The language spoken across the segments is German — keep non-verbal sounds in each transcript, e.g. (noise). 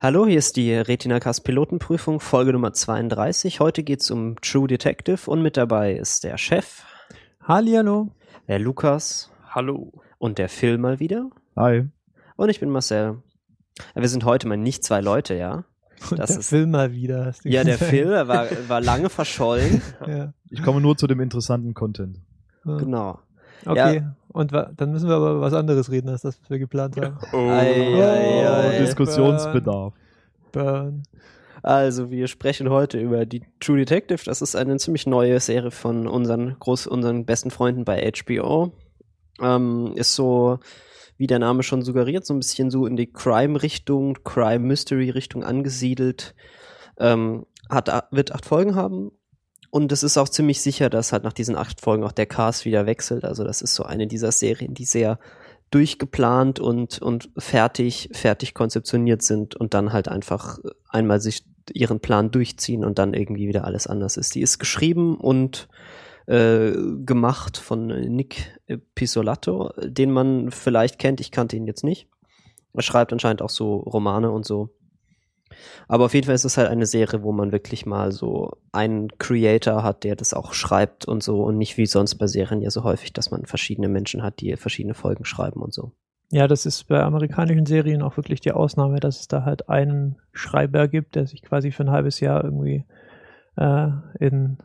Hallo, hier ist die Retinacast Pilotenprüfung, Folge Nummer 32. Heute geht's um True Detective und mit dabei ist der Chef. Hallihallo. Der Lukas. Hallo. Und der Phil mal wieder. Hi. Und ich bin Marcel. Wir sind heute mal nicht zwei Leute, ja. Und Das der ist- Phil mal wieder. hast du Ja, der. Phil er war, war lange (laughs) verschollen. Ja. Ich komme nur zu dem interessanten Content. Ja. Genau. Okay, und dann müssen wir aber über was anderes reden, als das, was wir geplant haben. (laughs) Ei, ei, ei. Oh, Diskussionsbedarf. Burn. Also, wir sprechen heute über die True Detective. Das ist eine ziemlich neue Serie von unseren groß, unseren besten Freunden bei HBO. Ähm, ist so, wie der Name schon suggeriert, so ein bisschen so in die Crime-Richtung, Crime-Mystery-Richtung angesiedelt. Ähm, hat, wird acht Folgen haben. Und es ist auch ziemlich sicher, dass halt nach diesen acht Folgen auch der Cast wieder wechselt. Also, das ist so eine dieser Serien, die sehr durchgeplant und, und fertig, fertig konzeptioniert sind und dann halt einfach einmal sich ihren Plan durchziehen und dann irgendwie wieder alles anders ist. Die ist geschrieben und äh, gemacht von Nick Pisolato, den man vielleicht kennt, ich kannte ihn jetzt nicht. Er schreibt anscheinend auch so Romane und so. Aber auf jeden Fall ist es halt eine Serie, wo man wirklich mal so einen Creator hat, der das auch schreibt und so und nicht wie sonst bei Serien ja so häufig, dass man verschiedene Menschen hat, die verschiedene Folgen schreiben und so. Ja, das ist bei amerikanischen Serien auch wirklich die Ausnahme, dass es da halt einen Schreiber gibt, der sich quasi für ein halbes Jahr irgendwie äh, in,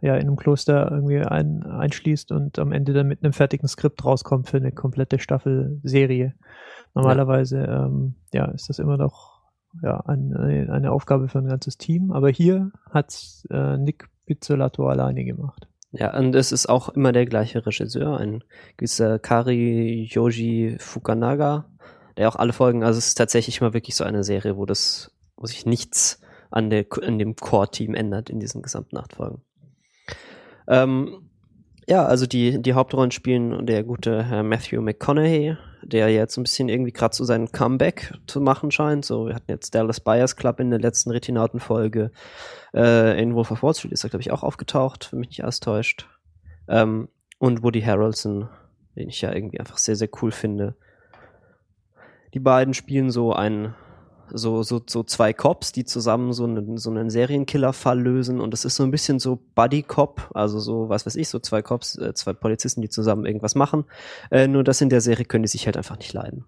ja, in einem Kloster irgendwie ein, einschließt und am Ende dann mit einem fertigen Skript rauskommt für eine komplette Staffel Serie. Normalerweise ähm, ja, ist das immer noch ja, ein, eine, eine Aufgabe für ein ganzes Team, aber hier hat äh, Nick Pizzolato alleine gemacht. Ja, und es ist auch immer der gleiche Regisseur, ein gewisser Kari Yoji Fukunaga, der auch alle Folgen, also es ist tatsächlich mal wirklich so eine Serie, wo das, wo sich nichts an der, an dem Core-Team ändert in diesen gesamten acht Folgen. Ähm, ja, also die, die Hauptrollen spielen der gute Herr Matthew McConaughey, der jetzt ein bisschen irgendwie gerade so seinen Comeback zu machen scheint. So, wir hatten jetzt Dallas Buyers Club in der letzten Retinauten-Folge. Äh, in Wolf of Wall Street ist er, glaube ich, auch aufgetaucht, wenn mich nicht alles täuscht. Ähm, und Woody Harrelson, den ich ja irgendwie einfach sehr, sehr cool finde. Die beiden spielen so ein, so, so, so zwei Cops, die zusammen so einen, so einen Serienkiller-Fall lösen und es ist so ein bisschen so Buddy-Cop, also so, was weiß ich, so zwei Cops, äh, zwei Polizisten, die zusammen irgendwas machen. Äh, nur das in der Serie können die sich halt einfach nicht leiden.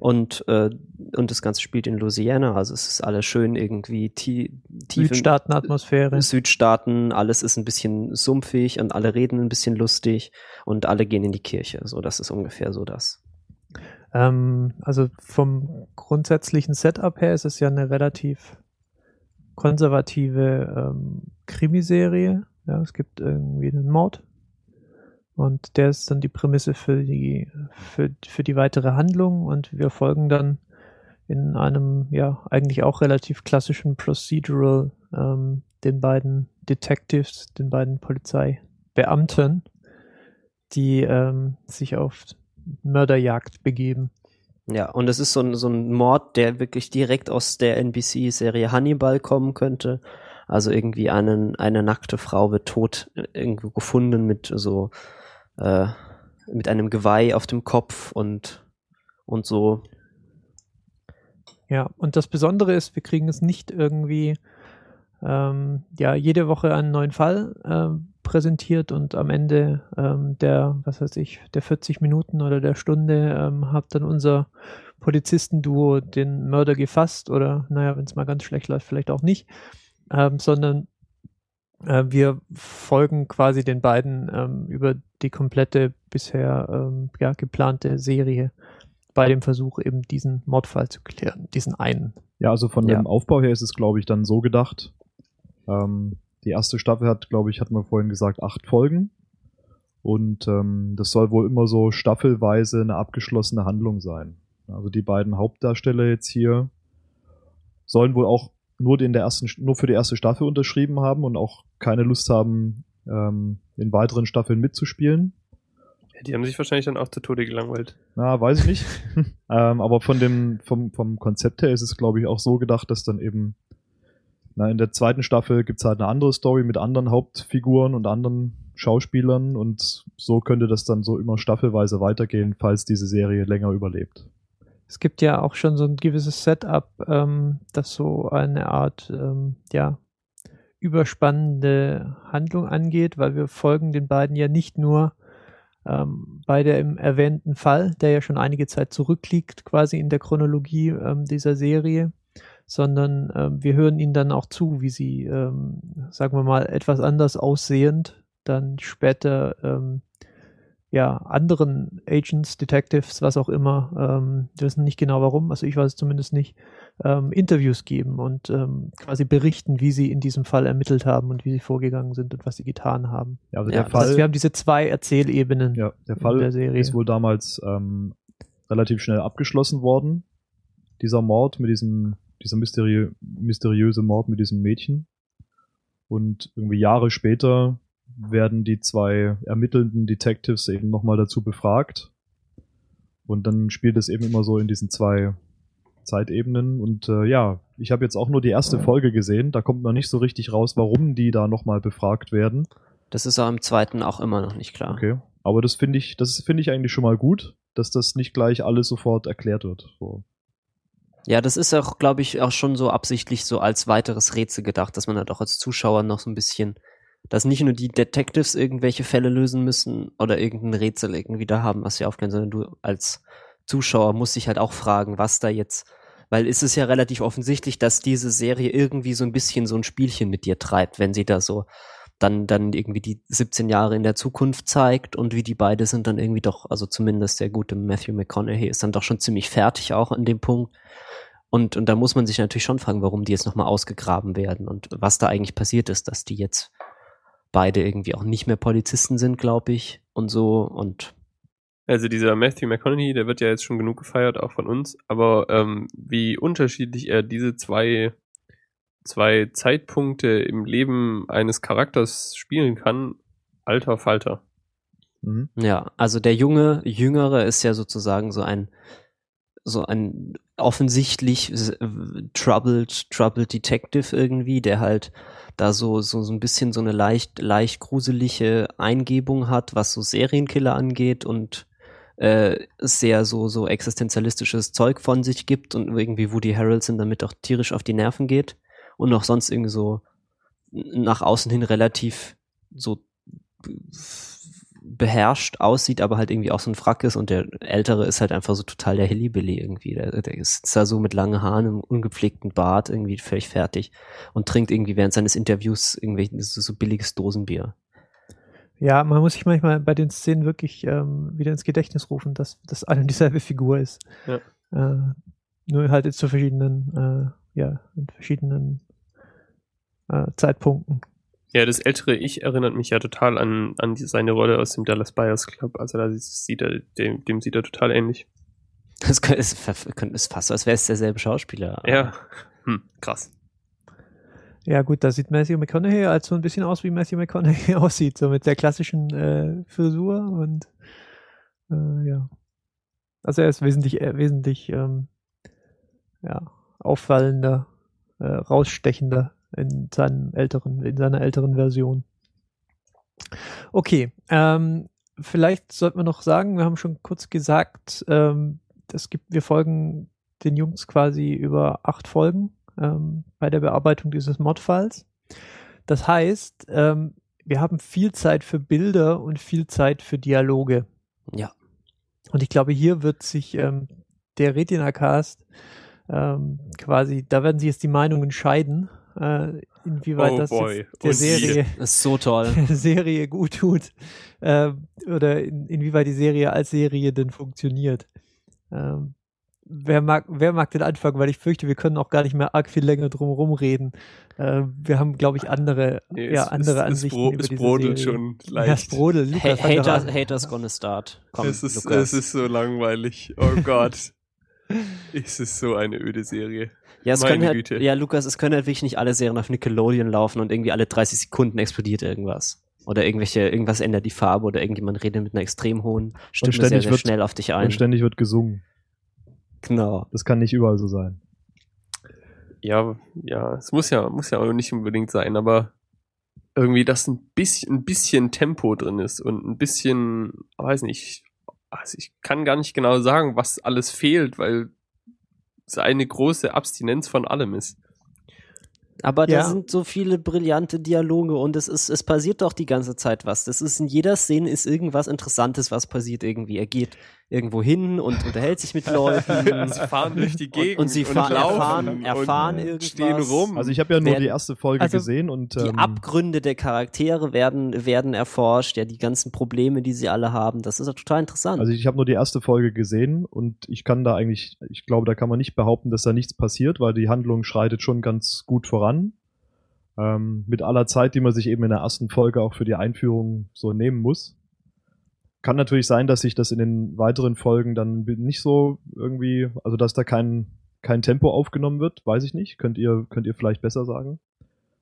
Und, äh, und das Ganze spielt in Louisiana, also es ist alles schön irgendwie tie tief Südstaaten-Atmosphäre. Südstaaten, alles ist ein bisschen sumpfig und alle reden ein bisschen lustig und alle gehen in die Kirche. So, das ist ungefähr so das. Ähm, also vom grundsätzlichen Setup her ist es ja eine relativ konservative ähm, Krimiserie. Ja, es gibt irgendwie einen Mord und der ist dann die Prämisse für die für, für die weitere Handlung und wir folgen dann in einem ja eigentlich auch relativ klassischen Procedural ähm, den beiden Detectives, den beiden Polizeibeamten, die ähm, sich auf Mörderjagd begeben. Ja, und es ist so ein, so ein Mord, der wirklich direkt aus der NBC-Serie Hannibal kommen könnte. Also irgendwie einen, eine nackte Frau wird tot äh, irgendwo gefunden mit so, äh, mit einem Geweih auf dem Kopf und, und so. Ja, und das Besondere ist, wir kriegen es nicht irgendwie ähm, ja jede Woche einen neuen Fall ähm, präsentiert und am Ende ähm, der, was weiß ich, der 40 Minuten oder der Stunde ähm, hat dann unser Polizistenduo den Mörder gefasst oder naja, wenn es mal ganz schlecht läuft, vielleicht auch nicht, ähm, sondern äh, wir folgen quasi den beiden ähm, über die komplette bisher ähm, ja, geplante Serie bei dem Versuch, eben diesen Mordfall zu klären, diesen einen. Ja, also von Ja. dem Aufbau her ist es, glaube ich, dann so gedacht. Die erste Staffel hat, glaube ich, hatten wir vorhin gesagt, acht Folgen. Und ähm, das soll wohl immer so staffelweise eine abgeschlossene Handlung sein. Also die beiden Hauptdarsteller jetzt hier sollen wohl auch nur, in der ersten, nur für die erste Staffel unterschrieben haben und auch keine Lust haben, ähm, in weiteren Staffeln mitzuspielen. Ja, die haben sich wahrscheinlich dann auch zu Tode gelangweilt. Na, weiß ich nicht. (laughs) ähm, aber von dem, vom, vom Konzept her ist es, glaube ich, auch so gedacht, dass dann eben, na, in der zweiten Staffel gibt's halt eine andere Story mit anderen Hauptfiguren und anderen Schauspielern und so könnte das dann so immer staffelweise weitergehen, falls diese Serie länger überlebt. Es gibt ja auch schon so ein gewisses Setup, ähm, das so eine Art, ähm, ja, überspannende Handlung angeht, weil wir folgen den beiden ja nicht nur ähm, bei der im erwähnten Fall, der ja schon einige Zeit zurückliegt, quasi in der Chronologie ähm, dieser Serie, sondern ähm, wir hören ihnen dann auch zu, wie sie, ähm, sagen wir mal, etwas anders aussehend dann später ähm, ja, anderen Agents, Detectives, was auch immer, ähm, wir wissen nicht genau warum, also ich weiß es zumindest nicht, ähm, Interviews geben und ähm, quasi berichten, wie sie in diesem Fall ermittelt haben und wie sie vorgegangen sind und was sie getan haben. Ja, also Ja, der das Das heißt, Fall, wir haben diese zwei Erzählebenen. ja, der in Fall der Serie. ist wohl damals ähm, relativ schnell abgeschlossen worden. Dieser Mord mit diesem, dieser mysteriö mysteriöse Mord mit diesem Mädchen. Und irgendwie Jahre später werden die zwei ermittelnden Detectives eben nochmal dazu befragt. Und dann spielt es eben immer so in diesen zwei Zeitebenen. Und äh, ja, ich habe jetzt auch nur die erste Folge gesehen. Da kommt noch nicht so richtig raus, warum die da nochmal befragt werden. Das ist auch im zweiten auch immer noch nicht klar. Okay. Aber das finde ich, das finde ich eigentlich schon mal gut, dass das nicht gleich alles sofort erklärt wird. So. Ja, das ist auch, glaube ich, auch schon so absichtlich so als weiteres Rätsel gedacht, dass man halt auch als Zuschauer noch so ein bisschen, dass nicht nur die Detectives irgendwelche Fälle lösen müssen oder irgendein Rätsel irgendwie da haben, was sie aufklären, sondern du als Zuschauer musst dich halt auch fragen, was da jetzt, weil es ist ja relativ offensichtlich, dass diese Serie irgendwie so ein bisschen so ein Spielchen mit dir treibt, wenn sie da so dann, dann irgendwie die 17 Jahre in der Zukunft zeigt und wie die beide sind dann irgendwie doch, also zumindest der gute Matthew McConaughey ist dann doch schon ziemlich fertig auch an dem Punkt. Und, und da muss man sich natürlich schon fragen, warum die jetzt nochmal ausgegraben werden und was da eigentlich passiert ist, dass die jetzt beide irgendwie auch nicht mehr Polizisten sind, glaube ich, und so. Und Also dieser Matthew McConaughey, der wird ja jetzt schon genug gefeiert, auch von uns, aber ähm, wie unterschiedlich er diese zwei, zwei Zeitpunkte im Leben eines Charakters spielen kann, alter Falter. Mhm. ja, also der junge, jüngere ist ja sozusagen so ein, so ein offensichtlich w- troubled, troubled Detective irgendwie, der halt da so, so, so ein bisschen so eine leicht, leicht gruselige Eingebung hat, was so Serienkiller angeht und äh, sehr so, so existenzialistisches Zeug von sich gibt und irgendwie Woody Harrelson damit auch tierisch auf die Nerven geht und auch sonst irgendwie so nach außen hin relativ so beherrscht aussieht, aber halt irgendwie auch so ein Frack ist und der Ältere ist halt einfach so total der Hillybilly irgendwie. Der, der ist da so mit langen Haaren, einem ungepflegten Bart irgendwie völlig fertig und trinkt irgendwie während seines Interviews irgendwie so, so billiges Dosenbier. Ja, man muss sich manchmal bei den Szenen wirklich ähm, wieder ins Gedächtnis rufen, dass das eine und dieselbe Figur ist. Ja. Äh, nur halt zu verschiedenen, äh, ja, in verschiedenen äh, Zeitpunkten. Ja, das ältere Ich erinnert mich ja total an, an die, seine Rolle aus dem Dallas Buyers Club. Also da sieht er, dem, dem sieht er total ähnlich. Das könnte- ist, könnte- ist fast so, als wäre es derselbe Schauspieler. Ja, hm, krass. Ja, gut, da sieht Matthew McConaughey halt so ein bisschen aus, wie Matthew McConaughey (laughs) aussieht, so mit der klassischen äh, Frisur und äh, ja. Also er ist wesentlich, äh, wesentlich ähm, ja, auffallender, äh, rausstechender in seinem älteren, in seiner älteren Version. Okay, ähm, vielleicht sollten wir noch sagen, wir haben schon kurz gesagt, ähm, es gibt, wir folgen den Jungs quasi über acht Folgen ähm, bei der Bearbeitung dieses Modfalls. Das heißt, ähm, wir haben viel Zeit für Bilder und viel Zeit für Dialoge. Ja. Und ich glaube, hier wird sich ähm, der Retina-Cast ähm, quasi, da werden sich jetzt die Meinungen scheiden, äh, inwieweit Oh das boy. jetzt der Oh Serie, so toll. (laughs) der Serie gut tut äh, oder in, inwieweit die Serie als Serie denn funktioniert. Ähm, wer, mag, wer mag den anfangen, weil ich fürchte, wir können auch gar nicht mehr arg viel länger drum rumreden. Äh, wir haben, glaube ich, andere, Nee, ja, es- andere es, Ansichten es, bro über es diese brodelt Serie. schon Ja, es leicht. brodelt. Lukas, Ha Haters. Haters gonna start. Komm, es, ist, Lukas. es ist so langweilig. Oh Gott. (laughs) es ist so eine öde Serie. ja, es meine können halt, Güte. ja, Lukas, es können halt wirklich nicht alle Serien auf Nickelodeon laufen und irgendwie alle 30 Sekunden explodiert irgendwas. Oder irgendwelche, irgendwas ändert die Farbe oder irgendjemand redet mit einer extrem hohen Stimme sehr, sehr wird- schnell auf dich Und ein. ständig wird gesungen. Genau. Das kann nicht überall so sein. Ja, ja, es muss ja, muss ja auch nicht unbedingt sein, aber irgendwie, dass ein bisschen, ein bisschen Tempo drin ist und ein bisschen, weiß nicht, also ich kann gar nicht genau sagen, was alles fehlt, weil es eine große Abstinenz von allem ist. Aber Ja. da sind so viele brillante Dialoge und es ist, es passiert doch die ganze Zeit was. Das ist in jeder Szene ist irgendwas Interessantes, was passiert irgendwie. Er geht irgendwo hin und unterhält sich mit (laughs) Leuten. Sie fahren durch die Gegend und sie fahren- laufen erfahren- erfahren und irgendwas. stehen rum. Also ich habe ja nur Werden- die erste Folge also gesehen und Die ähm, Abgründe der Charaktere werden, werden erforscht, ja, die ganzen Probleme, die sie alle haben. Das ist ja total interessant. Also ich habe nur die erste Folge gesehen und ich kann da eigentlich, ich glaube, da kann man nicht behaupten, dass da nichts passiert, weil die Handlung schreitet schon ganz gut voran. Ähm, mit aller Zeit, die man sich eben in der ersten Folge auch für die Einführung so nehmen muss. Kann natürlich sein, dass sich das in den weiteren Folgen dann nicht so irgendwie, also dass da kein, kein Tempo aufgenommen wird, weiß ich nicht. Könnt ihr, könnt ihr vielleicht besser sagen.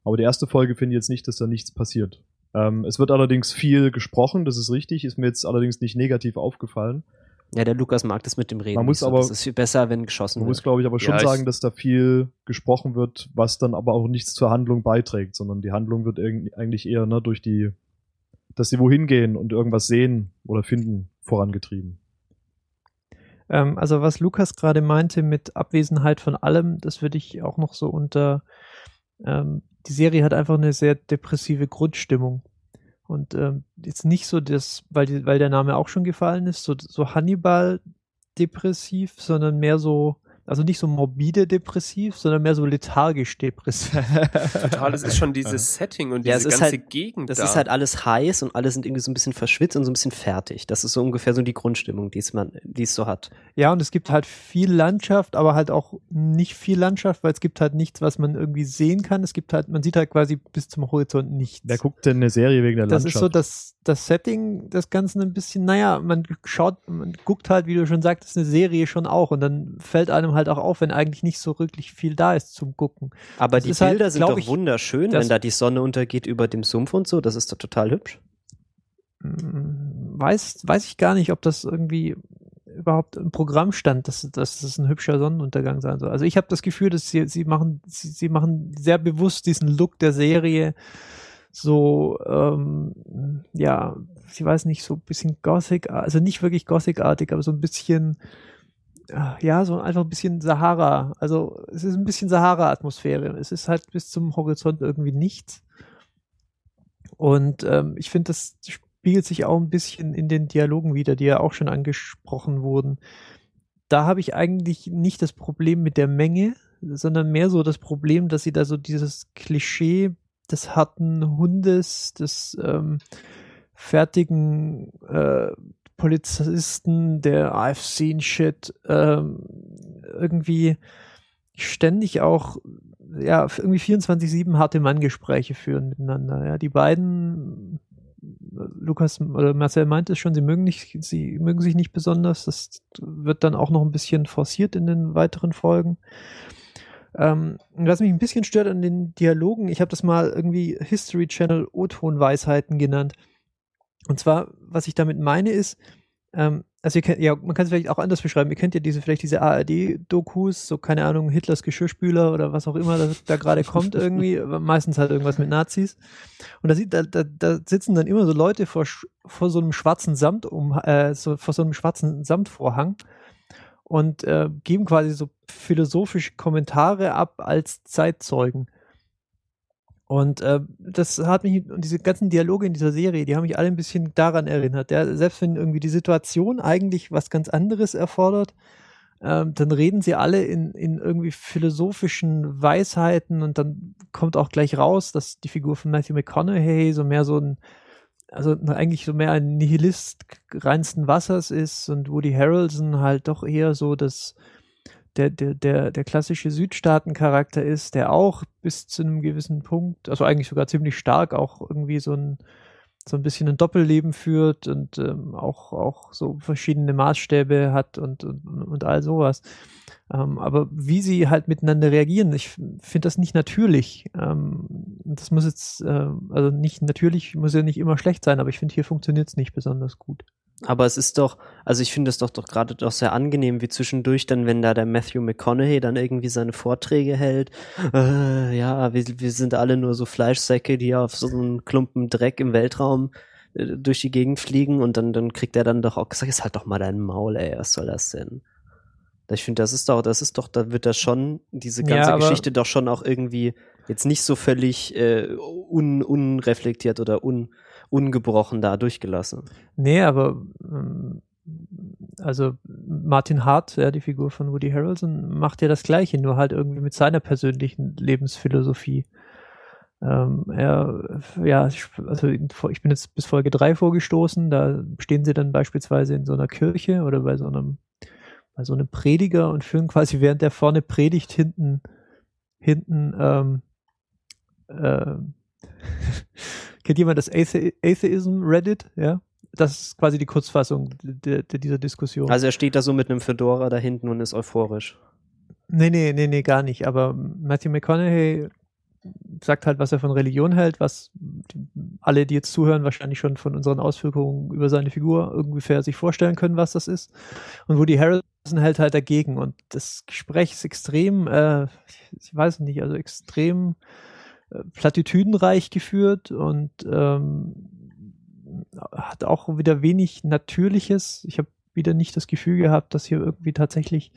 Aber die erste Folge finde ich jetzt nicht, dass da nichts passiert. Ähm, es wird allerdings viel gesprochen, das ist richtig, ist mir jetzt allerdings nicht negativ aufgefallen. Ja, der Lukas mag das mit dem Reden. Man muss so. aber- das ist viel besser, wenn geschossen Man muss, wird. glaube ich, aber schon Ja, ich- sagen, dass da viel gesprochen wird, was dann aber auch nichts zur Handlung beiträgt, sondern die Handlung wird irgend- eigentlich eher ne, durch die, dass sie wohin gehen und irgendwas sehen oder finden, vorangetrieben. Ähm, also was Lukas gerade meinte mit Abwesenheit von allem, das würde ich auch noch so unter, ähm, die Serie hat einfach eine sehr depressive Grundstimmung. Und ähm, jetzt nicht so das, weil, die, weil der Name auch schon gefallen ist, so, so Hannibal depressiv, sondern mehr so, also nicht so morbide depressiv, sondern mehr so lethargisch depressiv. (laughs) Total, das ist schon dieses Setting und Ja, diese es ist ganze halt- Gegend Das da. ist halt alles heiß und alle sind irgendwie so ein bisschen verschwitzt und so ein bisschen fertig. Das ist so ungefähr so die Grundstimmung, die es man, die es so hat. Ja, und es gibt halt viel Landschaft, aber halt auch nicht viel Landschaft, weil es gibt halt nichts, was man irgendwie sehen kann. Es gibt halt, man sieht halt quasi bis zum Horizont nichts. Wer guckt denn eine Serie wegen der das Landschaft? ist so das, das Setting des Ganzen ein bisschen, naja, man schaut, man guckt halt, wie du schon sagtest, eine Serie schon auch und dann fällt einem halt auch auf, wenn eigentlich nicht so wirklich viel da ist zum Gucken. Aber Das die halt, Bilder sind glaub doch ich, wunderschön, wenn da die Sonne untergeht über dem Sumpf und so. Das ist doch total hübsch. Hm, Weiß, weiß ich gar nicht, ob das irgendwie überhaupt im Programm stand, dass, dass das ein hübscher Sonnenuntergang sein soll. Also ich habe das Gefühl, dass sie, sie machen, sie, sie machen sehr bewusst diesen Look der Serie so, ähm, ja, ich weiß nicht, so ein bisschen Gothic, also nicht wirklich Gothic-artig, aber so ein bisschen, ja, so einfach ein bisschen Sahara. Also es ist ein bisschen Sahara-Atmosphäre. Es ist halt bis zum Horizont irgendwie nichts. Und ähm, ich finde, das spiegelt sich auch ein bisschen in den Dialogen wieder, die ja auch schon angesprochen wurden. Da habe ich eigentlich nicht das Problem mit der Menge, sondern mehr so das Problem, dass sie da so dieses Klischee des harten Hundes, des ähm, fertigen äh, Polizisten, der I've seen shit, ähm, irgendwie ständig auch ja, irgendwie 24-7 harte Manngespräche führen miteinander. Ja, die beiden, Lukas oder Marcel meint es schon, sie mögen nicht, sie mögen sich nicht besonders. Das wird dann auch noch ein bisschen forciert in den weiteren Folgen. Ähm, was mich ein bisschen stört an den Dialogen, ich habe das mal irgendwie History Channel O-Ton-Weisheiten genannt. Und zwar, was ich damit meine, ist, ähm, also ihr kennt, ja, man kann es vielleicht auch anders beschreiben. Ihr kennt ja diese, vielleicht diese ARD-Dokus, so keine Ahnung, Hitlers Geschirrspüler oder was auch immer da, da gerade kommt irgendwie. (laughs) Meistens halt irgendwas mit Nazis. Und da, sieht, da, da, da sitzen dann immer so Leute vor, vor so einem schwarzen Samt um, äh, so, vor so einem schwarzen Samtvorhang und äh, geben quasi so philosophische Kommentare ab als Zeitzeugen. Und äh, das hat mich, und diese ganzen Dialoge in dieser Serie, die haben mich alle ein bisschen daran erinnert. Ja, selbst wenn irgendwie die Situation eigentlich was ganz anderes erfordert, ähm, dann reden sie alle in, in irgendwie philosophischen Weisheiten und dann kommt auch gleich raus, dass die Figur von Matthew McConaughey so mehr so ein, also eigentlich so mehr ein Nihilist reinsten Wassers ist und Woody Harrelson halt doch eher so das, der, der, der, der klassische Südstaaten-Charakter ist, der auch bis zu einem gewissen Punkt, also eigentlich sogar ziemlich stark auch irgendwie so ein, so ein bisschen ein Doppelleben führt und ähm, auch, auch so verschiedene Maßstäbe hat und, und, und all sowas. Ähm, aber wie sie halt miteinander reagieren, ich finde das nicht natürlich. Ähm, das muss jetzt, äh, also nicht natürlich, muss ja nicht immer schlecht sein, aber ich finde, hier funktioniert es nicht besonders gut. Aber es ist doch, also ich finde es doch doch gerade doch sehr angenehm, wie zwischendurch dann, wenn da der Matthew McConaughey dann irgendwie seine Vorträge hält. Äh, ja, wir, wir sind alle nur so Fleischsäcke, die auf so einen Klumpen Dreck im Weltraum äh, durch die Gegend fliegen und dann, dann kriegt er dann doch auch gesagt, ist halt doch mal dein Maul, ey, was soll das denn? Ich finde, das ist doch, das ist doch, da wird das schon, diese Ja, ganze aber- Geschichte doch schon auch irgendwie jetzt nicht so völlig äh, un, unreflektiert oder un, ungebrochen da durchgelassen. Nee, aber ähm, also Martin Hart, ja, die Figur von Woody Harrelson, macht ja das Gleiche, nur halt irgendwie mit seiner persönlichen Lebensphilosophie. Ähm, er, ja, ich, also ich bin jetzt bis Folge 3 vorgestoßen, da stehen sie dann beispielsweise in so einer Kirche oder bei so einem, bei so einem Prediger und führen quasi während der vorne predigt hinten, hinten, ähm, ähm, (laughs) kennt jemand das Athe Atheism Reddit? Ja, das ist quasi die Kurzfassung dieser Diskussion. Also er steht da so mit einem Fedora da hinten und ist euphorisch. Nee, nee, nee, nee, gar nicht. Aber Matthew McConaughey sagt halt, was er von Religion hält, was alle, die jetzt zuhören, wahrscheinlich schon von unseren Auswirkungen über seine Figur ungefähr sich vorstellen können, was das ist. Und Woody Harrelson hält halt dagegen. Und das Gespräch ist extrem, äh, ich weiß nicht, also extrem platitüdenreich geführt und ähm, hat auch wieder wenig Natürliches. Ich habe wieder nicht das Gefühl gehabt, dass hier irgendwie tatsächlich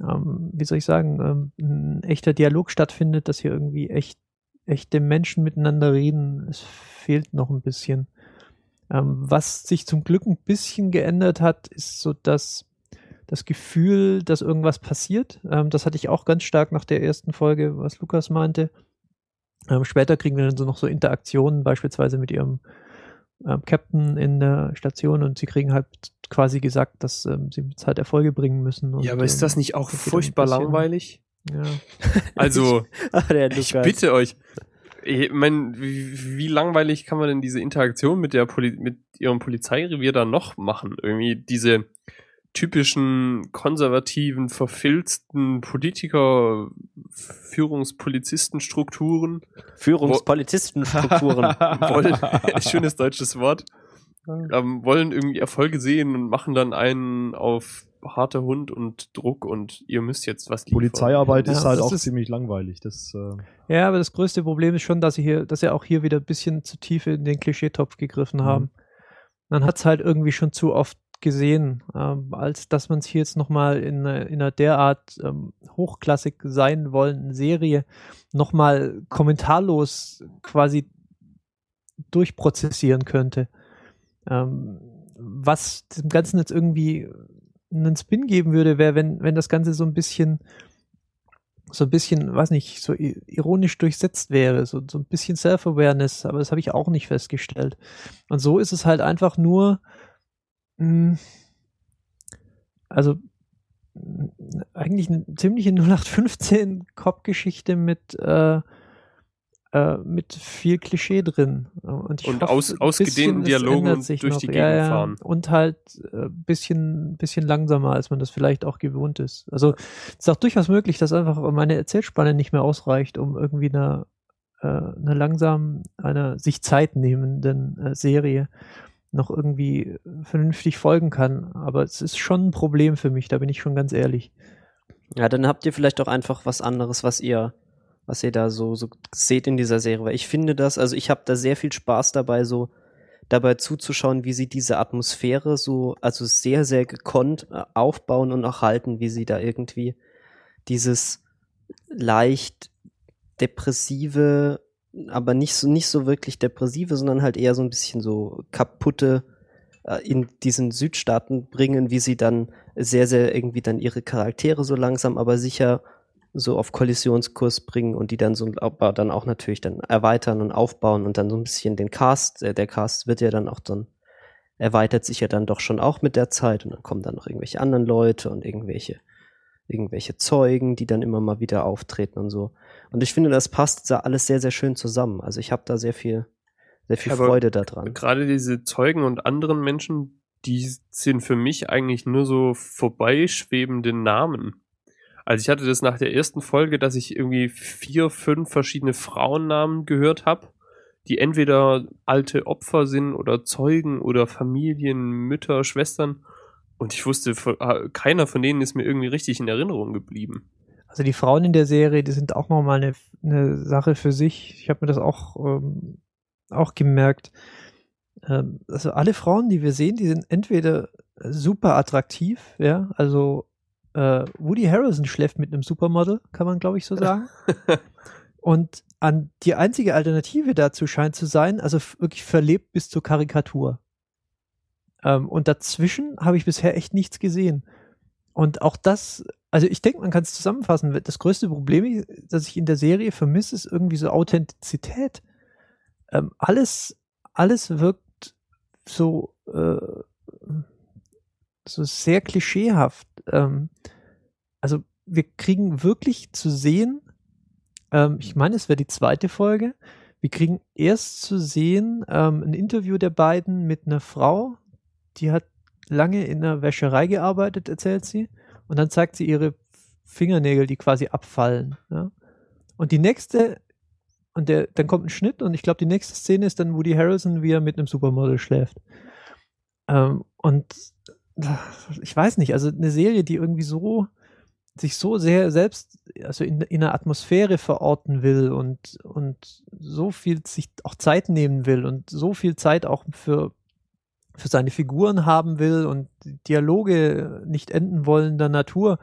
ähm, wie soll ich sagen, ähm, ein echter Dialog stattfindet, dass hier irgendwie echt, echte Menschen miteinander reden. Es fehlt noch ein bisschen. Ähm, was sich zum Glück ein bisschen geändert hat, ist so dass das Gefühl, dass irgendwas passiert. Ähm, das hatte ich auch ganz stark nach der ersten Folge, was Lukas meinte. Ähm, später kriegen wir dann so noch so Interaktionen, beispielsweise mit ihrem ähm, Captain in der Station und sie kriegen halt quasi gesagt, dass ähm, sie jetzt halt Erfolge bringen müssen. Und, Ja, aber ist das ähm, nicht auch das geht ein furchtbar langweilig? Ja. (laughs) Also, (laughs) Ah, der ich bitte euch. Ich mein, wie, wie langweilig kann man denn diese Interaktion mit der Poli mit ihrem Polizeirevier da noch machen? Irgendwie diese typischen konservativen, verfilzten Politiker, Führungspolizistenstrukturen Führungspolizistenstrukturen. (laughs) wollen, (laughs) schönes deutsches Wort, ähm, wollen irgendwie Erfolge sehen und machen dann einen auf harter Hund und Druck und ihr müsst jetzt was liefern. Polizeiarbeit Ja, ist halt das auch ist- ziemlich langweilig. Das, äh, ja, aber das größte Problem ist schon, dass sie hier, dass sie auch hier wieder ein bisschen zu tief in den Klischeetopf gegriffen Mhm. haben. Man hat es halt irgendwie schon zu oft gesehen, ähm, als dass man es hier jetzt nochmal in, einer- in einer derart ähm, hochklassig sein wollenden Serie nochmal kommentarlos quasi durchprozessieren könnte. Ähm, was dem Ganzen jetzt irgendwie einen Spin geben würde, wäre, wenn, wenn das Ganze so ein bisschen so ein bisschen, weiß nicht, so ironisch durchsetzt wäre, so, so ein bisschen Self-Awareness, aber das habe ich auch nicht festgestellt. Und so ist es halt einfach nur, also mh, eigentlich eine ziemliche (laughs) 0815 Cop-Geschichte mit äh, äh, mit viel Klischee drin. Und, ich Und hoffe, aus- ausgedehnten Dialogen und durch noch. die ja, Gegend ja. fahren. Und halt ein äh, bisschen, bisschen langsamer, als man das vielleicht auch gewohnt ist. Also es ist auch durchaus möglich, dass einfach meine Erzählspanne nicht mehr ausreicht, um irgendwie einer äh, einer langsam, einer sich Zeit nehmenden äh, Serie noch irgendwie vernünftig folgen kann. Aber es ist schon ein Problem für mich, da bin ich schon ganz ehrlich. Ja, dann habt ihr vielleicht auch einfach was anderes, was ihr, was ihr da so, so seht in dieser Serie. Weil ich finde das, also ich habe da sehr viel Spaß dabei, so dabei zuzuschauen, wie sie diese Atmosphäre so, also sehr, sehr gekonnt äh, aufbauen und auch halten, wie sie da irgendwie dieses leicht depressive, aber nicht so, nicht so wirklich depressive, sondern halt eher so ein bisschen so kaputte äh, in diesen Südstaaten bringen, wie sie dann sehr, sehr irgendwie dann ihre Charaktere so langsam, aber sicher so auf Kollisionskurs bringen und die dann so aber dann auch natürlich dann erweitern und aufbauen und dann so ein bisschen den Cast, äh, der Cast wird ja dann auch dann erweitert sich ja dann doch schon auch mit der Zeit und dann kommen dann noch irgendwelche anderen Leute und irgendwelche irgendwelche Zeugen, die dann immer mal wieder auftreten und so. Und ich finde, das passt da alles sehr, sehr schön zusammen. Also ich habe da sehr viel, sehr viel Aber Freude daran. Gerade diese Zeugen und anderen Menschen, die sind für mich eigentlich nur so vorbeischwebende Namen. Also ich hatte das nach der ersten Folge, dass ich irgendwie vier, fünf verschiedene Frauennamen gehört habe, die entweder alte Opfer sind oder Zeugen oder Familien, Mütter, Schwestern. Und ich wusste, ah, keiner von denen ist mir irgendwie richtig in Erinnerung geblieben. Also die Frauen in der Serie, die sind auch nochmal eine, eine Sache für sich. Ich habe mir das auch, ähm, auch gemerkt. Ähm, also alle Frauen, die wir sehen, die sind entweder super attraktiv, ja, also äh, Woody Harrelson schläft mit einem Supermodel, kann man glaube ich so sagen. (laughs) Und an die einzige Alternative dazu scheint zu sein, also wirklich verlebt bis zur Karikatur. Ähm, und dazwischen habe ich bisher echt nichts gesehen. Und auch das, also ich denke, man kann es zusammenfassen. Das größte Problem, das ich in der Serie vermisse, ist irgendwie so Authentizität. Ähm, alles, alles wirkt so, äh, so sehr klischeehaft. Ähm, also wir kriegen wirklich zu sehen, ähm, ich meine, es wäre die zweite Folge. Wir kriegen erst zu sehen ähm, ein Interview der beiden mit einer Frau, die hat lange in der Wäscherei gearbeitet, erzählt sie. Und dann zeigt sie ihre Fingernägel, die quasi abfallen. Ja? Und die nächste, und der, dann kommt ein Schnitt und ich glaube, die nächste Szene ist dann Woody Harrelson, wie er mit einem Supermodel schläft. Ähm, und ich weiß nicht, also eine Serie, die irgendwie so sich so sehr selbst, also in, in einer Atmosphäre verorten will und, und so viel sich auch Zeit nehmen will und so viel Zeit auch für, für seine Figuren haben will und Dialoge nicht enden wollender Natur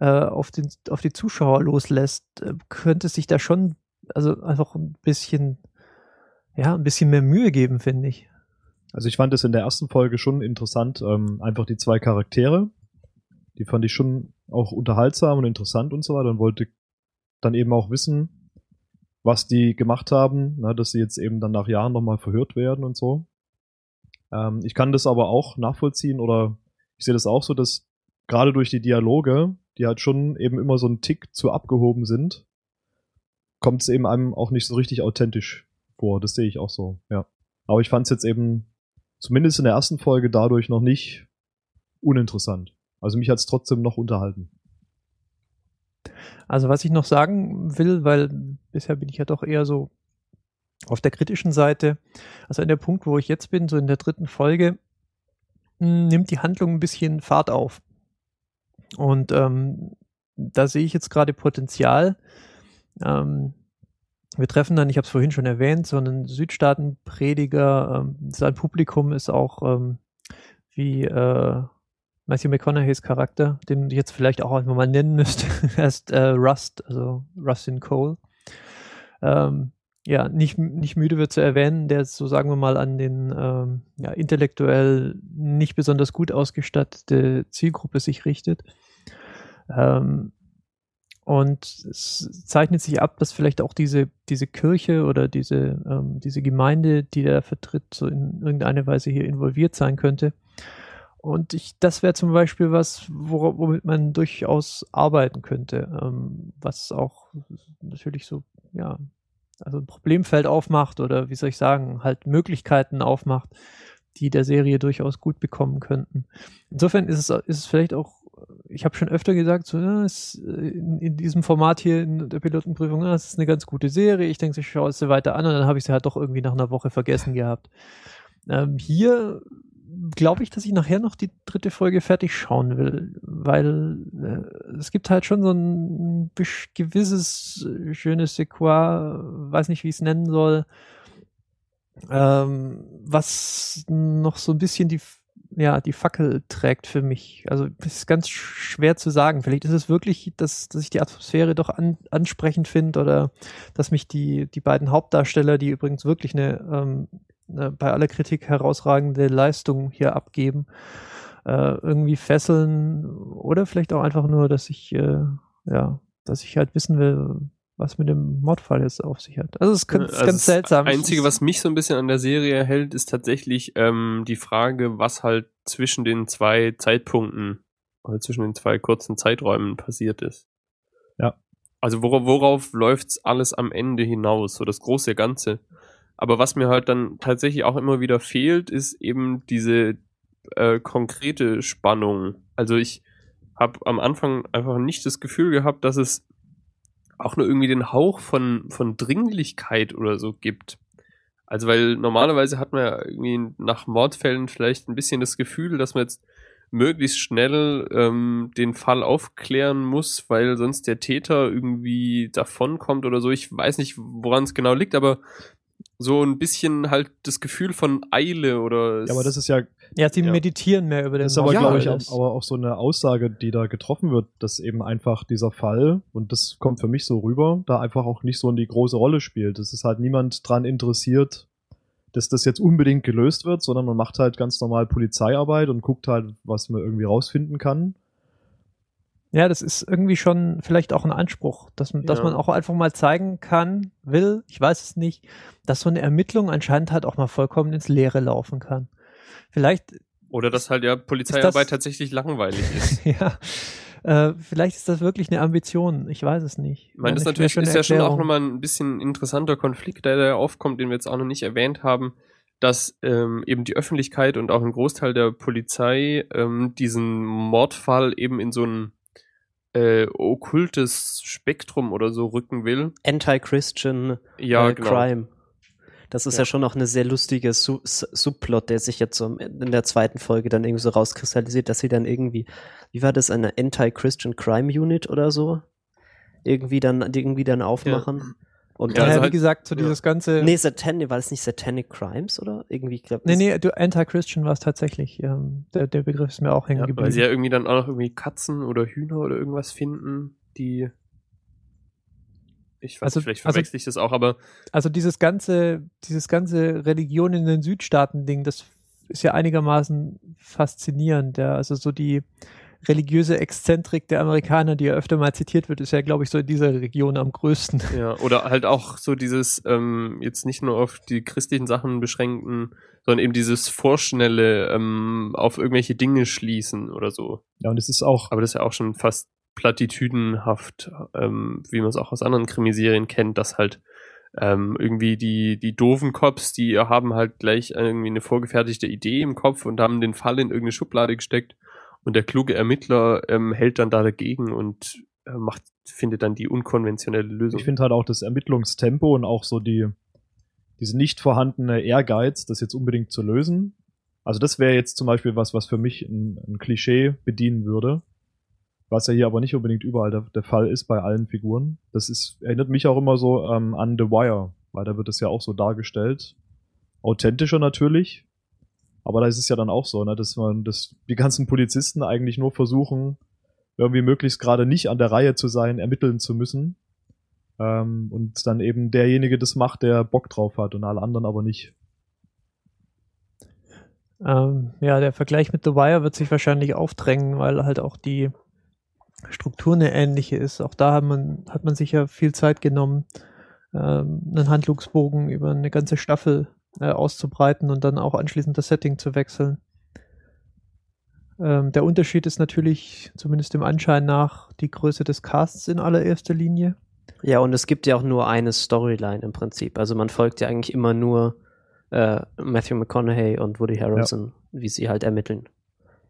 äh, auf, den, auf die Zuschauer loslässt, äh, könnte sich da schon, also einfach ein bisschen, ja, ein bisschen mehr Mühe geben, finde ich. Also ich fand es in der ersten Folge schon interessant, ähm, einfach die zwei Charaktere. Die fand ich schon auch unterhaltsam und interessant und so weiter und wollte dann eben auch wissen, was die gemacht haben, na, dass sie jetzt eben dann nach Jahren nochmal verhört werden und so. Ähm, ich kann das aber auch nachvollziehen oder ich sehe das auch so, dass gerade durch die Dialoge, die halt schon eben immer so ein Tick zu abgehoben sind, kommt es eben einem auch nicht so richtig authentisch vor. Das sehe ich auch so, ja. Aber ich fand es jetzt eben zumindest in der ersten Folge dadurch noch nicht uninteressant. Also mich hat es trotzdem noch unterhalten. Also was ich noch sagen will, weil bisher bin ich ja doch eher so auf der kritischen Seite. Also an der Punkt, wo ich jetzt bin, so in der dritten Folge, hm, nimmt die Handlung ein bisschen Fahrt auf. Und ähm, da sehe ich jetzt gerade Potenzial. Ähm, wir treffen dann, ich habe es vorhin schon erwähnt, so einen Südstaatenprediger. Ähm, sein Publikum ist auch ähm, wie äh, Matthew McConaughey's Charakter, den ich jetzt vielleicht auch einfach mal nennen müsste. (laughs) er ist äh, Rust, also Rustin Cole. Ähm, ja, nicht, nicht müde wird zu erwähnen, der so sagen wir mal an den ähm, ja, intellektuell nicht besonders gut ausgestattete Zielgruppe sich richtet. Ähm, und es zeichnet sich ab, dass vielleicht auch diese, diese Kirche oder diese, ähm, diese Gemeinde, die der vertritt, so in irgendeiner Weise hier involviert sein könnte. Und ich, das wäre zum Beispiel was, womit man durchaus arbeiten könnte, ähm, was auch natürlich so, ja, also ein Problemfeld aufmacht oder wie soll ich sagen, halt Möglichkeiten aufmacht, die der Serie durchaus gut bekommen könnten. Insofern ist es, ist es vielleicht auch, ich habe schon öfter gesagt, so, ja, es, in, in, diesem Format hier in der Pilotenprüfung, ja, es ist eine ganz gute Serie, ich denke, ich schaue sie weiter an und dann habe ich sie halt doch irgendwie nach einer Woche vergessen gehabt. Ähm, hier glaube ich, dass ich nachher noch die dritte Folge fertig schauen will, weil äh, es gibt halt schon so ein gewisses schönes Sequoia, weiß nicht, wie ich es nennen soll, ähm, was noch so ein bisschen die ja, die Fackel trägt für mich. Also ist ganz schwer zu sagen. Vielleicht ist es wirklich, dass, dass ich die Atmosphäre doch an, ansprechend finde oder dass mich die, die beiden Hauptdarsteller, die übrigens wirklich eine ähm, äh, bei aller Kritik herausragende Leistung hier abgeben, äh, irgendwie fesseln oder vielleicht auch einfach nur, dass ich, äh, ja, dass ich halt wissen will, was mit dem Mordfall jetzt auf sich hat. Also es ist ganz, also ganz seltsam. Das Einzige, was mich so ein bisschen an der Serie hält, ist tatsächlich ähm, die Frage, was halt zwischen den zwei Zeitpunkten oder zwischen den zwei kurzen Zeiträumen passiert ist. Ja. Also worauf, worauf läuft's alles am Ende hinaus, so das große Ganze. Aber was mir halt dann tatsächlich auch immer wieder fehlt, ist eben diese äh, konkrete Spannung. Also ich habe am Anfang einfach nicht das Gefühl gehabt, dass es auch nur irgendwie den Hauch von, von Dringlichkeit oder so gibt. Also weil normalerweise hat man ja irgendwie nach Mordfällen vielleicht ein bisschen das Gefühl, dass man jetzt möglichst schnell ähm, den Fall aufklären muss, weil sonst der Täter irgendwie davonkommt oder so. Ich weiß nicht, woran es genau liegt, aber so ein bisschen halt das Gefühl von Eile oder. Ja, aber das ist ja. Ja, sie Ja. meditieren mehr über den Das ist aber, Mord. glaube ich, Ja, auch, das- aber auch so eine Aussage, die da getroffen wird, dass eben einfach dieser Fall, und das kommt für mich so rüber, da einfach auch nicht so in die große Rolle spielt. Es ist halt niemand dran interessiert, dass das jetzt unbedingt gelöst wird, sondern man macht halt ganz normal Polizeiarbeit und guckt halt, was man irgendwie rausfinden kann. Ja, das ist irgendwie schon vielleicht auch ein Anspruch, dass, man- dass Ja. man auch einfach mal zeigen kann, will, ich weiß es nicht, dass so eine Ermittlung anscheinend halt auch mal vollkommen ins Leere laufen kann. Vielleicht, Oder dass halt ja Polizeiarbeit das- tatsächlich langweilig (laughs) ist. ja, äh, vielleicht ist das wirklich eine Ambition. Ich weiß es nicht. Ich meine, das Wäre natürlich ist ja schon auch nochmal ein bisschen interessanter Konflikt, der da aufkommt, den wir jetzt auch noch nicht erwähnt haben, dass ähm, eben die Öffentlichkeit und auch ein Großteil der Polizei ähm, diesen Mordfall eben in so ein äh, okkultes Spektrum oder so rücken will. Anti-Christian Ja, äh, genau. Crime. Das ist ja. Ja. schon noch eine sehr lustige Su S- Subplot, der sich jetzt so in der zweiten Folge dann irgendwie so rauskristallisiert, dass sie dann irgendwie, wie war das, eine Anti-Christian Crime Unit oder so? Irgendwie dann, irgendwie dann aufmachen. Und Ja, Ja, also wie halt- gesagt, so ja. dieses ganze. nee, Satanic, war das nicht Satanic Crimes oder? Irgendwie, ich glaube, nee, nee, du, Anti-Christian war es tatsächlich. Ähm, der, der Begriff ist mir auch hängen Ja, weil geblieben. sie ja irgendwie dann auch noch irgendwie Katzen oder Hühner oder irgendwas finden, die ich weiß Also- nicht, vielleicht also- verwechsel ich das auch, aber Also dieses ganze, dieses ganze Religion in den Südstaaten-Ding, das ist ja einigermaßen faszinierend. Ja. Also so die religiöse Exzentrik der Amerikaner, die ja öfter mal zitiert wird, ist ja, glaube ich, so in dieser Region am größten. Ja, oder halt auch so dieses, ähm, jetzt nicht nur auf die christlichen Sachen beschränkten, sondern eben dieses vorschnelle ähm, auf irgendwelche Dinge schließen oder so. Ja, und es ist auch, Aber das ist ja auch schon fast platitüdenhaft, ähm, wie man es auch aus anderen Krimiserien kennt, dass halt ähm, irgendwie die, die doofen Cops, die haben halt gleich irgendwie eine vorgefertigte Idee im Kopf und haben den Fall in irgendeine Schublade gesteckt und der kluge Ermittler ähm, hält dann da dagegen und äh, macht, findet dann die unkonventionelle Lösung. ich finde halt auch das Ermittlungstempo und auch so die, diese nicht vorhandene Ehrgeiz, das jetzt unbedingt zu lösen. Also das wäre jetzt zum Beispiel was, was für mich ein, ein Klischee bedienen würde. Was ja hier aber nicht unbedingt überall der, der Fall ist bei allen Figuren. Das ist, erinnert mich auch immer so ähm, an The Wire, weil da wird es ja auch so dargestellt. Authentischer natürlich. Aber da ist es ja dann auch so, ne, dass man, dass die ganzen Polizisten eigentlich nur versuchen, irgendwie möglichst gerade nicht an der Reihe zu sein, ermitteln zu müssen. Ähm, und dann eben derjenige das macht, der Bock drauf hat und alle anderen aber nicht. Ähm, ja, der Vergleich mit The Wire wird sich wahrscheinlich aufdrängen, weil halt auch die Struktur eine ähnliche ist. Auch da hat man, hat man sich ja viel Zeit genommen, ähm, einen Handlungsbogen über eine ganze Staffel äh, auszubreiten und dann auch anschließend das Setting zu wechseln. Ähm, der Unterschied ist natürlich, zumindest dem Anschein nach, die Größe des Casts in allererster Linie. Ja, und es gibt ja auch nur eine Storyline im Prinzip. Also man folgt ja eigentlich immer nur äh, Matthew McConaughey und Woody Harrelson, wie sie halt ermitteln.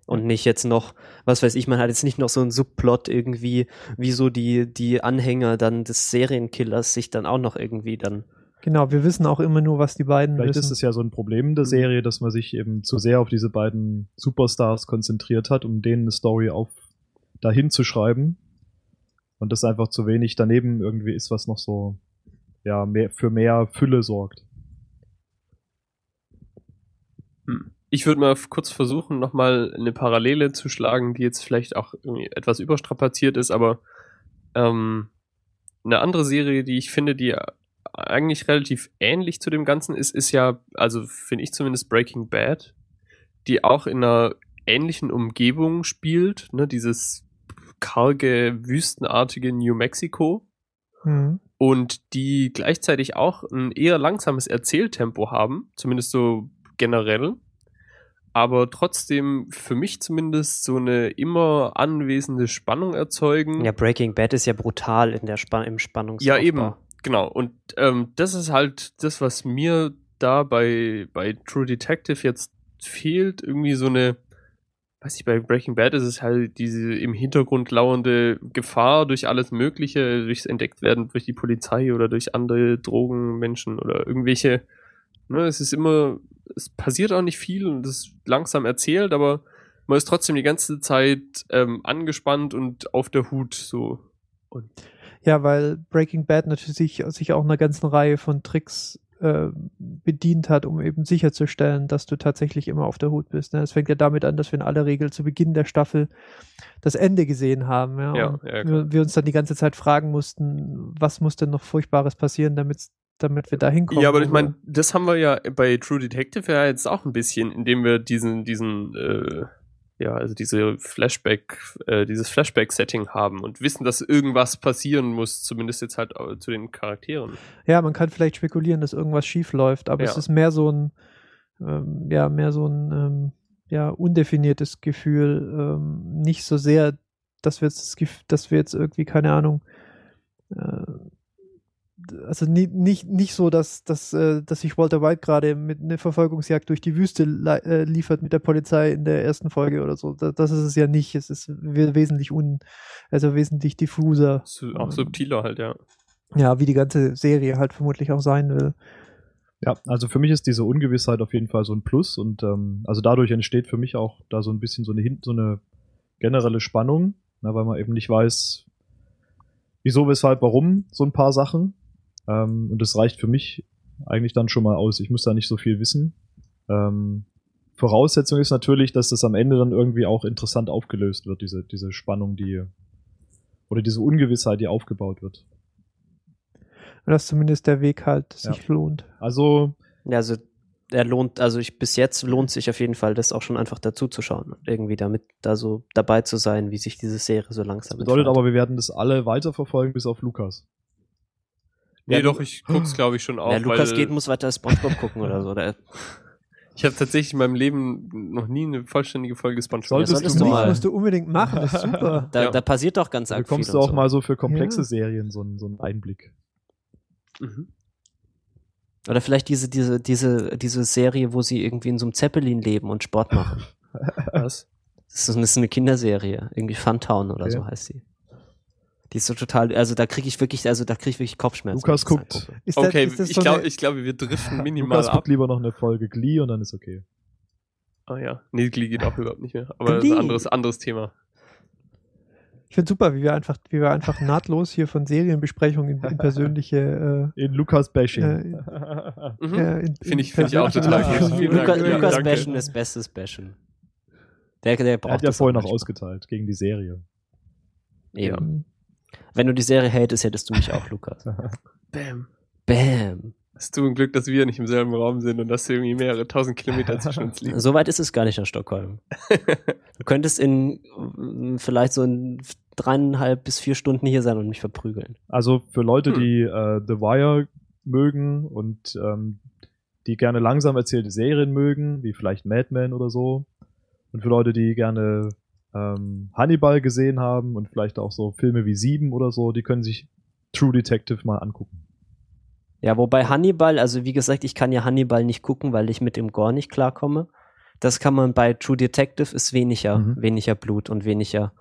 Und nicht jetzt noch, was weiß ich, man hat jetzt nicht noch so einen Subplot irgendwie, wie so die, die Anhänger dann des Serienkillers sich dann auch noch irgendwie dann. Genau, wir wissen auch immer nur, was die beiden Vielleicht wissen. ist es ja so ein Problem der Serie, dass man sich eben zu sehr auf diese beiden Superstars konzentriert hat, um denen eine Story auf dahin zu schreiben. Und das einfach zu wenig daneben irgendwie ist, was noch so ja, mehr, für mehr Fülle sorgt. Hm. Ich würde mal kurz versuchen, nochmal eine Parallele zu schlagen, die jetzt vielleicht auch irgendwie etwas überstrapaziert ist, aber ähm, eine andere Serie, die ich finde, die eigentlich relativ ähnlich zu dem Ganzen ist, ist ja, also finde ich zumindest Breaking Bad, die auch in einer ähnlichen Umgebung spielt, ne, dieses karge, wüstenartige New Mexico Mhm. und die gleichzeitig auch ein eher langsames Erzähltempo haben, zumindest so generell, aber trotzdem für mich zumindest so eine immer anwesende Spannung erzeugen. Ja, Breaking Bad ist ja brutal in der Span im Spannungsaufbau. Ja, eben, genau. Und ähm, das ist halt das, was mir da bei, bei True Detective jetzt fehlt. Irgendwie so eine, weiß ich, bei Breaking Bad ist es halt diese im Hintergrund lauernde Gefahr durch alles Mögliche, durchs Entdecktwerden durch die Polizei oder durch andere Drogenmenschen oder irgendwelche. Ne, es ist immer, es passiert auch nicht viel und es ist langsam erzählt, aber man ist trotzdem die ganze Zeit ähm, angespannt und auf der Hut so. Und Ja, weil Breaking Bad natürlich sich, sich auch einer ganzen Reihe von Tricks äh, bedient hat, um eben sicherzustellen, dass du tatsächlich immer auf der Hut bist. Ne? Es fängt ja damit an, dass wir in aller Regel zu Beginn der Staffel das Ende gesehen haben. Ja, Ja, ja, wir, wir uns dann die ganze Zeit fragen mussten, was muss denn noch Furchtbares passieren, damit, damit wir da hinkommen. Ja, aber ich meine, das haben wir ja bei True Detective ja jetzt auch ein bisschen, indem wir diesen, diesen, äh, ja, also diese Flashback, äh, dieses Flashback-Setting haben und wissen, dass irgendwas passieren muss, zumindest jetzt halt äh, zu den Charakteren. Ja, man kann vielleicht spekulieren, dass irgendwas schief läuft, aber Ja. es ist mehr so ein, ähm, ja, mehr so ein, ähm, ja, undefiniertes Gefühl. Ähm, nicht so sehr, dass wir jetzt, das dass wir jetzt irgendwie, keine Ahnung, äh, also nie, nicht, nicht so, dass, dass, äh, dass sich Walter White gerade mit einer Verfolgungsjagd durch die Wüste äh, liefert mit der Polizei in der ersten Folge oder so. Das, ist es ja nicht. Es ist we- wesentlich un, also wesentlich diffuser. Auch subtiler halt, ja. Ja, wie die ganze Serie halt vermutlich auch sein will. Ja, also für mich ist diese Ungewissheit auf jeden Fall so ein Plus und ähm, also dadurch entsteht für mich auch da so ein bisschen so eine, so eine generelle Spannung, na, weil man eben nicht weiß, wieso, weshalb, warum so ein paar Sachen. Ähm, und das reicht für mich eigentlich dann schon mal aus. Ich muss da nicht so viel wissen. Ähm, Voraussetzung ist natürlich, dass das am Ende dann irgendwie auch interessant aufgelöst wird, diese, diese Spannung, die oder diese Ungewissheit, die aufgebaut wird. Und dass zumindest der Weg halt Ja. sich lohnt. Also Ja, also er lohnt, also ich bis jetzt lohnt sich auf jeden Fall, das auch schon einfach dazu zu schauen und irgendwie damit da so dabei zu sein, wie sich diese Serie so langsam das bedeutet entfaltet. aber, wir werden das alle weiterverfolgen bis auf Lukas. Nee, Ja, doch, ich guck's, glaube ich, schon auch. Ja, Lukas weil geht, muss weiter SpongeBob gucken oder so. Der, (laughs) ich habe tatsächlich in meinem Leben noch nie eine vollständige Folge SpongeBob Solltest solltest du du mal. musst du unbedingt machen, das ist super. (laughs) da, Ja. da passiert doch ganz Da arg bekommst viel du und auch so. mal so für komplexe Ja. Serien so, einen- so einen Einblick. Mhm. Oder vielleicht diese, diese, diese, diese Serie, wo sie irgendwie in so einem Zeppelin leben und Sport machen. (laughs) Was? Das ist, eine Kinderserie. Irgendwie Funtown oder Okay. so heißt die. Die ist so total, also da kriege ich wirklich, also da kriege ich wirklich Kopfschmerzen. Lukas guckt. Ist das- Okay, ist das ich so glaube, glaube, wir driften (laughs) minimal Lukas ab. guckt lieber noch eine Folge Glee und dann ist okay. Ah ja, nee, Glee geht auch überhaupt nicht mehr. Aber das ist Glee. ein anderes, anderes Thema. Ich finde super, wie wir einfach, wie wir einfach (laughs) nahtlos hier von Serienbesprechungen in, in persönliche In Lukas Bashing. Äh, (laughs) Mhm. äh, in- Finde ich- in finde ich auch total. Lukas, Ja, Lukas danke. Bashen ist bestes Bashen. Der, der braucht er hat ja auch noch manchmal. ausgeteilt gegen die Serie. Eben. Wenn du die Serie hatest, hättest du mich auch, Lukas. (laughs) Bam. Bam. Hast du ein Glück, dass wir nicht im selben Raum sind und dass irgendwie mehrere tausend Kilometer zwischen uns liegen. (laughs) So weit ist es gar nicht nach Stockholm. (laughs) Du könntest in äh, vielleicht so in dreieinhalb bis vier Stunden hier sein und mich verprügeln. Also für Leute, Hm. die äh, The Wire mögen und ähm, die gerne langsam erzählte Serien mögen, wie vielleicht Mad Men oder so, und für Leute, die gerne ähm, Hannibal gesehen haben und vielleicht auch so Filme wie Sieben oder so, die können sich True Detective mal angucken. Ja, wobei Hannibal, also wie gesagt, ich kann ja Hannibal nicht gucken, weil ich mit dem Gore nicht klarkomme. Das kann man bei True Detective ist weniger, Mhm. weniger Blut und weniger,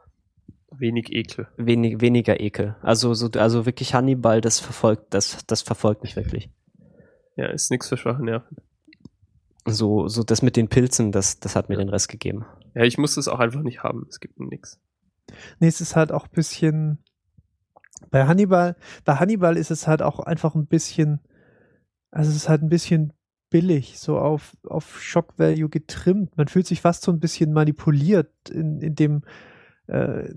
Wenig Ekel. wenig, weniger Ekel. Also so, also wirklich Hannibal, das verfolgt, das, das verfolgt mich wirklich. Ja, ist nix für schwache Nerven. So, so das mit den Pilzen, das, das hat mir den Rest gegeben. Ja, ich muss das auch einfach nicht haben. Es gibt nix. Nee, es ist halt auch ein bisschen. Bei Hannibal, bei Hannibal ist es halt auch einfach ein bisschen, also es ist halt ein bisschen billig, so auf, auf Shock Value getrimmt. Man fühlt sich fast so ein bisschen manipuliert in, in dem, äh,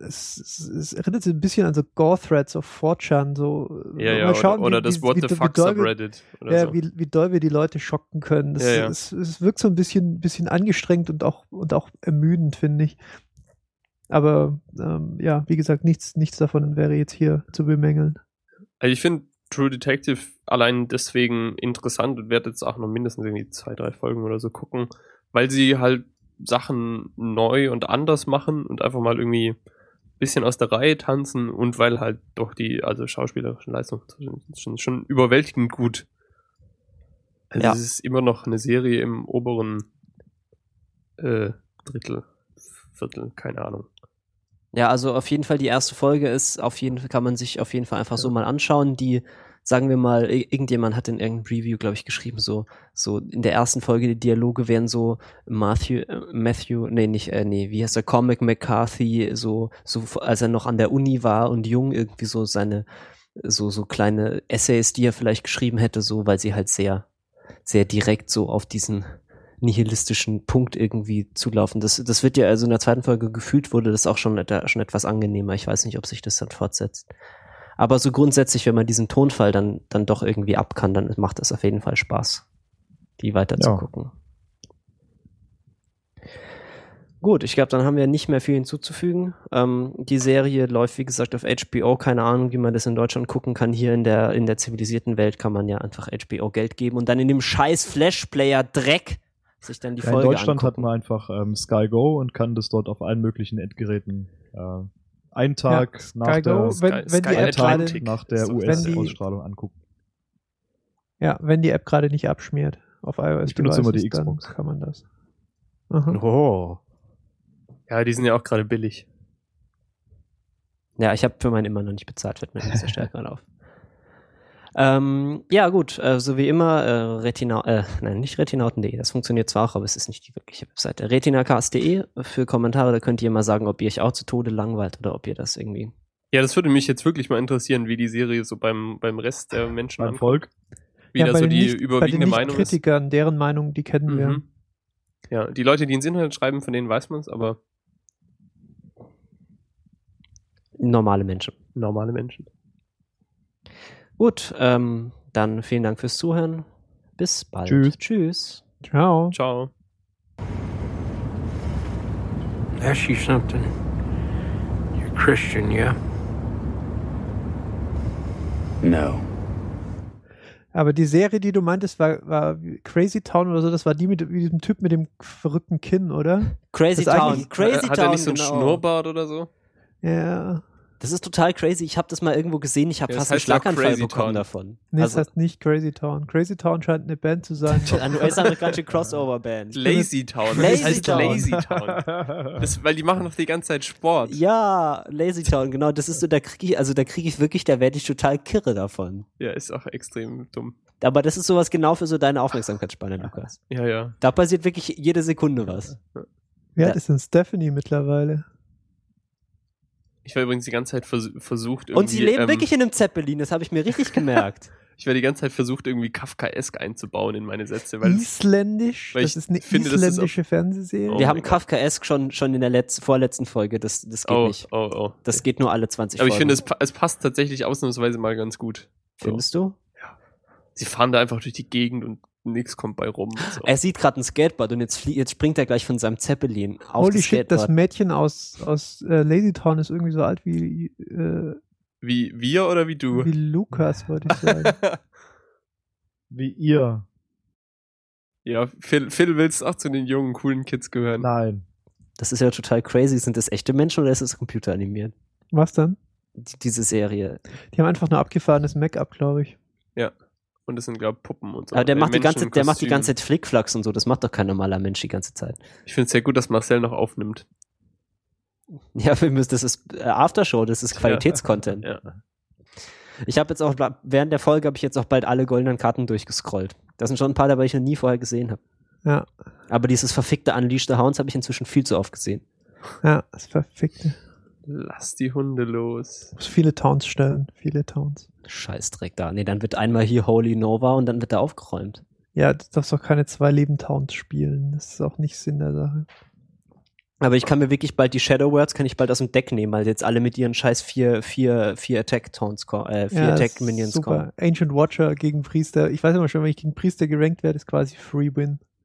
es, es, es erinnert sich ein bisschen an so Gore-Threads auf 4chan, so. Ja, mal ja, schauen, oder, oder wie- das wie- What wie- the fuck doll wir- Subreddit. Oder ja, so. wie, wie doll wir die Leute schocken können. Ja, ja. Es, es wirkt so ein bisschen, bisschen angestrengt und auch, und auch ermüdend, finde ich. Aber ähm, ja, wie gesagt, nichts, nichts davon wäre jetzt hier zu bemängeln. Also ich finde True Detective allein deswegen interessant und werde jetzt auch noch mindestens irgendwie zwei, drei Folgen oder so gucken, weil sie halt Sachen neu und anders machen und einfach mal irgendwie ein bisschen aus der Reihe tanzen und weil halt doch die also schauspielerischen Leistungen schon, schon überwältigend gut. Also Ja. es ist immer noch eine Serie im oberen äh, Drittel, Viertel, keine Ahnung. Ja, also auf jeden Fall die erste Folge ist auf jeden Fall kann man sich auf jeden Fall einfach so mal anschauen. Die sagen wir mal irgendjemand hat in irgendeinem Review glaube ich geschrieben so so in der ersten Folge die Dialoge wären so Matthew äh, Matthew nee nicht äh, nee wie heißt der Comic McCarthy so so als er noch an der Uni war und jung irgendwie so seine so, so kleine Essays, die er vielleicht geschrieben hätte, so, weil sie halt sehr, sehr direkt so auf diesen nihilistischen Punkt irgendwie zulaufen. Das, das wird ja also in der zweiten Folge gefühlt wurde das auch schon, et- schon etwas angenehmer. Ich weiß nicht, ob sich das dann fortsetzt. Aber so grundsätzlich, wenn man diesen Tonfall dann, dann doch irgendwie ab kann, dann macht es auf jeden Fall Spaß, die weiter zu Ja. gucken. Gut, ich glaube, dann haben wir nicht mehr viel hinzuzufügen. Ähm, die Serie läuft, wie gesagt, auf HBO. Keine Ahnung, wie man das in Deutschland gucken kann. Hier in der, in der zivilisierten Welt kann man ja einfach HBO Geld geben und dann in dem scheiß Flash-Player Dreck sich dann die Ja, in Folge Deutschland hat angucken. man einfach ähm, Sky Go und kann das dort auf allen möglichen Endgeräten äh, einen Tag Ja, nach der, wenn, wenn die App gerade nach der US-Ausstrahlung angucken. ja, wenn die App gerade nicht abschmiert auf iOS Ich benutze immer die Xbox. kann man das. Aha. Oh. Ja, die sind ja auch gerade billig. Ja, ich habe für meinen immer noch nicht bezahlt, fällt mir nicht so stark mal auf. Ähm, ja, gut, äh, so wie immer, äh, Retina, äh, nein, nicht retinauten.de, das funktioniert zwar auch, aber es ist nicht die wirkliche Webseite. retinacast.de für Kommentare, da könnt ihr mal sagen, ob ihr euch auch zu Tode langweilt oder ob ihr das irgendwie. Ja, das würde mich jetzt wirklich mal interessieren, wie die Serie so beim, beim Rest der Menschen Beim. Volk. Wie ja, da so die nicht, bei den überwiegende Meinung ist. Kritikern, deren Meinung, die kennen wir. Mhm. Ja, die Leute, die ins Internet schreiben, von denen weiß man es, aber Normale Menschen. normale Menschen. Gut, ähm, dann vielen Dank fürs Zuhören. Bis bald. Tschüss. Tschüss. Ciao. Ciao. Ask you something. You're Christian, yeah? No. Aber die Serie, die du meintest, war, war Crazy Town oder so, das war die mit diesem Typ mit dem verrückten Kinn, oder? Crazy Town. Crazy Hat Town. er nicht so einen genau. Schnurrbart oder so? Ja. Das ist total crazy. Ich habe das mal irgendwo gesehen. Ich habe Ja, fast einen Schlaganfall Crazy bekommen Town. davon. Nee, also, das heißt nicht Crazy Town. Crazy Town scheint eine Band zu sein. (laughs) eine US-amerikanische Crossover-Band. Lazy Town. Lazy das heißt Town. Lazy Town. Das, weil die machen doch die ganze Zeit Sport. Ja, Lazy Town, genau. Das ist so, da kriege ich, also da kriege ich wirklich, da werde ich total kirre davon. Ja, ist auch extrem dumm. Aber das ist sowas genau für so deine Aufmerksamkeitsspanne, Lukas. Ja, ja. Da passiert wirklich jede Sekunde was. Wie Ja. alt ist denn Stephanie mittlerweile? Ich war übrigens die ganze Zeit vers versucht, irgendwie. Und sie leben ähm, wirklich in einem Zeppelin, das habe ich mir richtig gemerkt. (laughs) Ich war die ganze Zeit versucht, irgendwie Kafkaesk einzubauen in meine Sätze, weil Isländisch? weil das ich ist eine finde, isländische Fernsehserie. Oh Wir haben. Kafkaesk schon, schon in der letzten, vorletzten Folge, das, das geht oh, nicht. oh, oh. Das geht nur alle 20 Aber ich Folgen. finde, es, pa- es passt tatsächlich ausnahmsweise mal ganz gut. So. Findest du? Sie fahren da einfach durch die Gegend und nichts kommt bei rum. So. Er sieht gerade ein Skateboard und jetzt, jetzt springt er gleich von seinem Zeppelin auf Holy das shit, das Skateboard. Mädchen aus, aus äh, Lazy Town ist irgendwie so alt wie, äh, Wie wir oder wie du? wie Lukas, würde ich sagen. (laughs) Wie ihr. ja, Phil, Phil willst auch zu den jungen, coolen Kids gehören. Nein. Das ist ja total crazy. Sind das echte Menschen oder ist das computeranimiert? Was dann? Die, diese Serie. Die haben einfach nur abgefahrenes Make-up, glaube ich. Und das sind, glaube ich, Puppen und so. Aber der Äh, macht die ganze, der macht die ganze Zeit Flickflacks und so. Das macht doch kein normaler Mensch die ganze Zeit. Ich finde es sehr gut, dass Marcel noch aufnimmt. (laughs) Ja, wir müssen, das ist äh, Aftershow, das ist Qualitätscontent. Ja. Ich habe jetzt auch, während der Folge habe ich jetzt auch bald alle goldenen Karten durchgescrollt. Da sind schon ein paar dabei, die ich noch nie vorher gesehen habe. Ja, Aber dieses verfickte Unleash the Hounds habe ich inzwischen viel zu oft gesehen. ja, das verfickte. Lass die Hunde los. Muss viele Towns stellen, viele Towns. Scheißdreck da. Nee, dann wird einmal hier Holy Nova und dann wird er aufgeräumt. Ja, du darfst doch keine zwei Leben Towns spielen. Das ist auch nicht Sinn der Sache. Aber ich kann mir wirklich bald die Shadow Words kann ich bald aus dem Deck nehmen, weil jetzt alle mit ihren scheiß vier, vier, vier Attack Tones, ko- äh, vier ja, Attack Minions kommen. super. Ancient Watcher gegen Priester. Ich weiß immer schon, wenn ich gegen Priester gerankt werde, ist quasi Free Win.